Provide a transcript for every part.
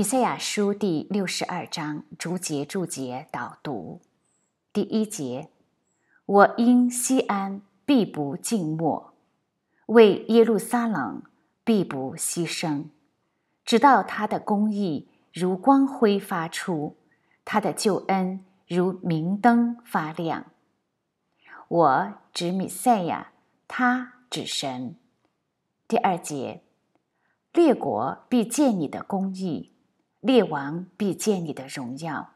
以赛亚书第六十二章逐节注解导读。第一节：我因锡安必不静默，为耶路撒冷必不牺牲，直到他的公义如光辉发出，他的救恩如明灯发亮。我指米赛亚，他指神。第二节：列国必见你的公义。列王必见你的荣耀，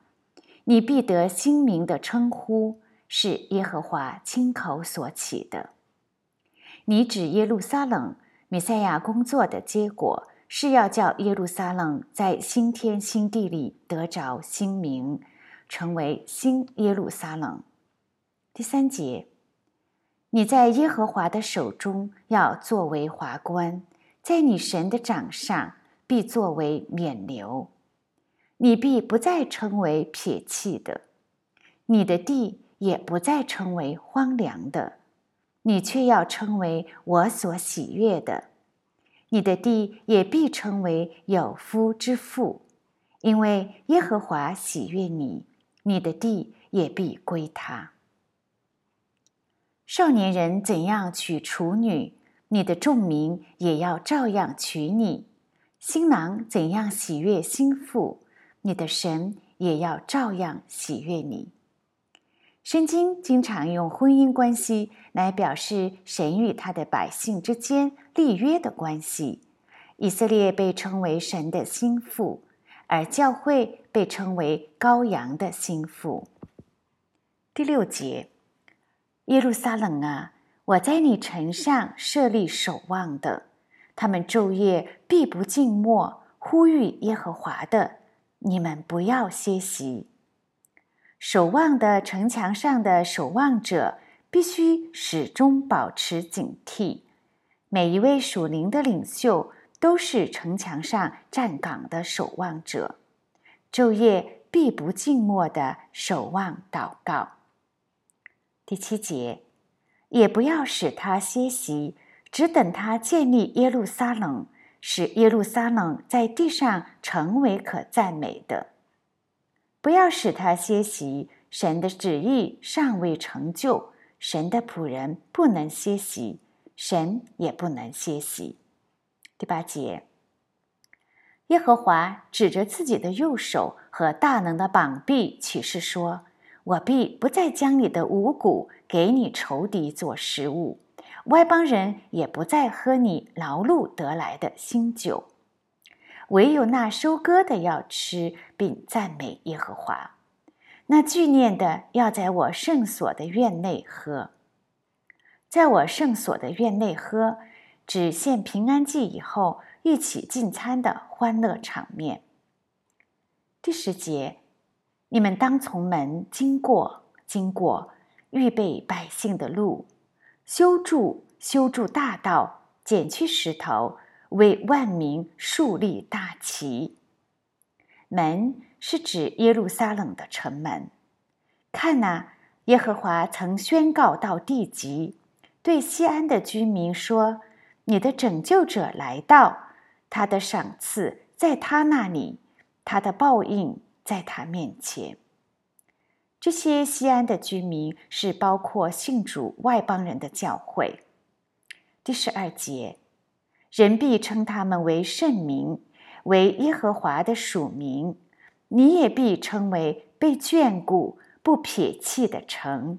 你必得新名的称呼，是耶和华亲口所起的。你指耶路撒冷，弥赛亚工作的结果是要叫耶路撒冷在新天新地里得着新名，成为新耶路撒冷。第三节，你在耶和华的手中要作为华冠，在你神的掌上必作为冕旒。你必不再称为撇弃的，你的地也不再称为荒凉的，你却要称为我所喜悦的。你的地也必称为有夫之妇，因为耶和华喜悦你，你的地也必归他。少年人怎样娶处女，你的众民也要照样娶你；新郎怎样喜悦新妇。你的神也要照样喜悦你。圣经经常用婚姻关系来表示神与他的百姓之间立约的关系。以色列被称为神的心腹，而教会被称为羔羊的心腹。第六节，耶路撒冷啊，我在你城上设立守望的，他们昼夜必不静默，呼吁耶和华的。你们不要歇息。守望的城墙上的守望者必须始终保持警惕。每一位属灵的领袖都是城墙上站岗的守望者，昼夜必不静默的守望祷告。第七节，也不要使他歇息，只等他建立耶路撒冷。使耶路撒冷在地上成为可赞美的，不要使他歇息。神的旨意尚未成就，神的仆人不能歇息，神也不能歇息。第八节，耶和华指着自己的右手和大能的膀臂起誓说：“我必不再将你的五谷给你仇敌做食物。”外邦人也不再喝你劳碌得来的新酒，唯有那收割的要吃，并赞美耶和华；那聚念的要在我圣所的院内喝。在我圣所的院内喝，指献平安祭以后一起进餐的欢乐场面。第十节，你们当从门经过，经过，预备百姓的路。修筑修筑大道，剪去石头，为万民树立大旗。门是指耶路撒冷的城门。看呐，耶和华曾宣告到地极，对西安的居民说：“你的拯救者来到，他的赏赐在他那里，他的报应在他面前。”这些西安的居民是包括信主外邦人的教会。第十二节，人必称他们为圣民，为耶和华的属民。你也必称为被眷顾、不撇弃的城。